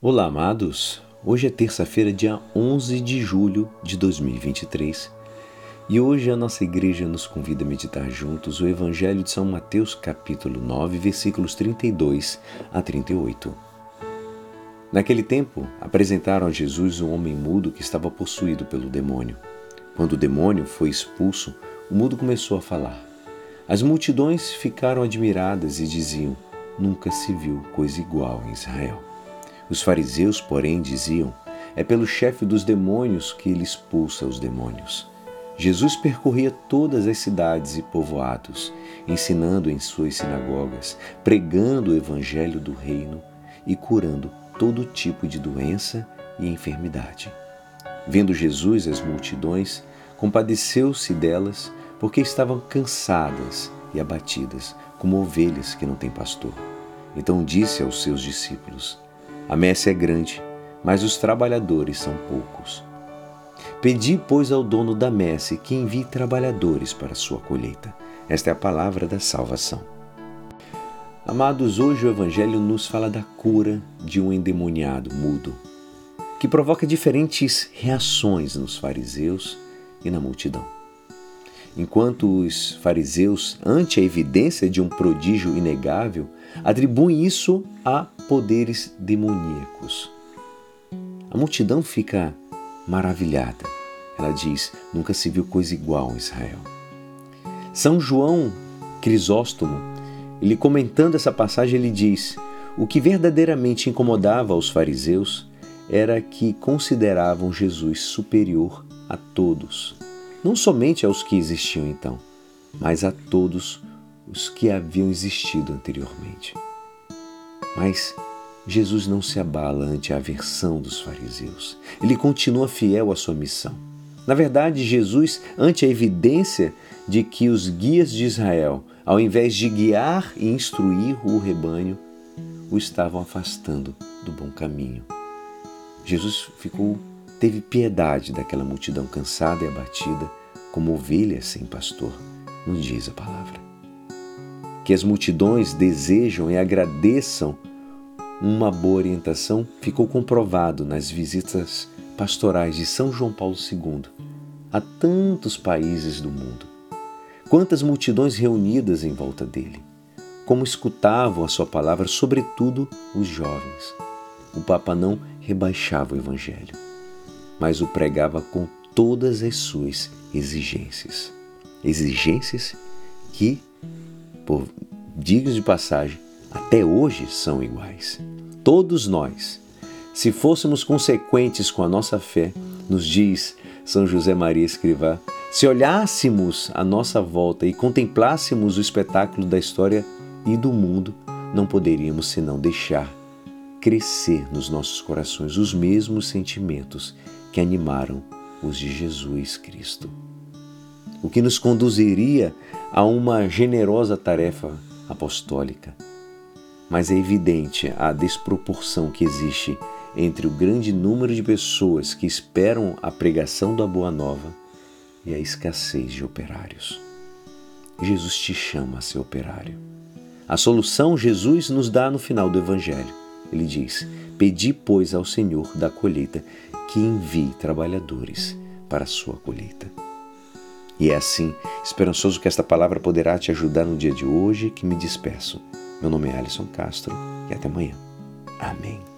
Olá, amados. Hoje é terça-feira, dia 11 de julho de 2023. E hoje a nossa igreja nos convida a meditar juntos o Evangelho de São Mateus, capítulo 9, versículos 32 a 38. Naquele tempo, apresentaram a Jesus um homem mudo que estava possuído pelo demônio. Quando o demônio foi expulso, o mudo começou a falar. As multidões ficaram admiradas e diziam: Nunca se viu coisa igual em Israel. Os fariseus, porém, diziam: É pelo chefe dos demônios que ele expulsa os demônios. Jesus percorria todas as cidades e povoados, ensinando em suas sinagogas, pregando o evangelho do reino e curando todo tipo de doença e enfermidade. Vendo Jesus as multidões, compadeceu-se delas, porque estavam cansadas e abatidas, como ovelhas que não têm pastor. Então disse aos seus discípulos: a messe é grande, mas os trabalhadores são poucos. Pedi, pois, ao dono da messe que envie trabalhadores para a sua colheita. Esta é a palavra da salvação. Amados, hoje o Evangelho nos fala da cura de um endemoniado mudo, que provoca diferentes reações nos fariseus e na multidão. Enquanto os fariseus, ante a evidência de um prodígio inegável, atribuem isso a poderes demoníacos. A multidão fica maravilhada. Ela diz: nunca se viu coisa igual em Israel. São João Crisóstomo, ele comentando essa passagem, ele diz: o que verdadeiramente incomodava os fariseus era que consideravam Jesus superior a todos, não somente aos que existiam então, mas a todos os que haviam existido anteriormente. Mas Jesus não se abala ante a aversão dos fariseus. Ele continua fiel à sua missão. Na verdade, Jesus, ante a evidência de que os guias de Israel, ao invés de guiar e instruir o rebanho, o estavam afastando do bom caminho. Jesus ficou teve piedade daquela multidão cansada e abatida, como ovelhas sem pastor, nos diz a palavra que as multidões desejam e agradeçam uma boa orientação ficou comprovado nas visitas pastorais de São João Paulo II a tantos países do mundo. Quantas multidões reunidas em volta dele, como escutavam a sua palavra, sobretudo os jovens. O Papa não rebaixava o Evangelho, mas o pregava com todas as suas exigências. Exigências que por dignos de passagem, até hoje são iguais. Todos nós, se fôssemos consequentes com a nossa fé, nos diz São José Maria Escrivá, se olhássemos à nossa volta e contemplássemos o espetáculo da história e do mundo, não poderíamos senão deixar crescer nos nossos corações os mesmos sentimentos que animaram os de Jesus Cristo. O que nos conduziria a uma generosa tarefa apostólica. Mas é evidente a desproporção que existe entre o grande número de pessoas que esperam a pregação da Boa Nova e a escassez de operários. Jesus te chama a ser operário. A solução Jesus nos dá no final do Evangelho. Ele diz: Pedi, pois, ao Senhor da colheita que envie trabalhadores para a sua colheita. E é assim, esperançoso que esta palavra poderá te ajudar no dia de hoje que me despeço. Meu nome é Alisson Castro e até amanhã. Amém.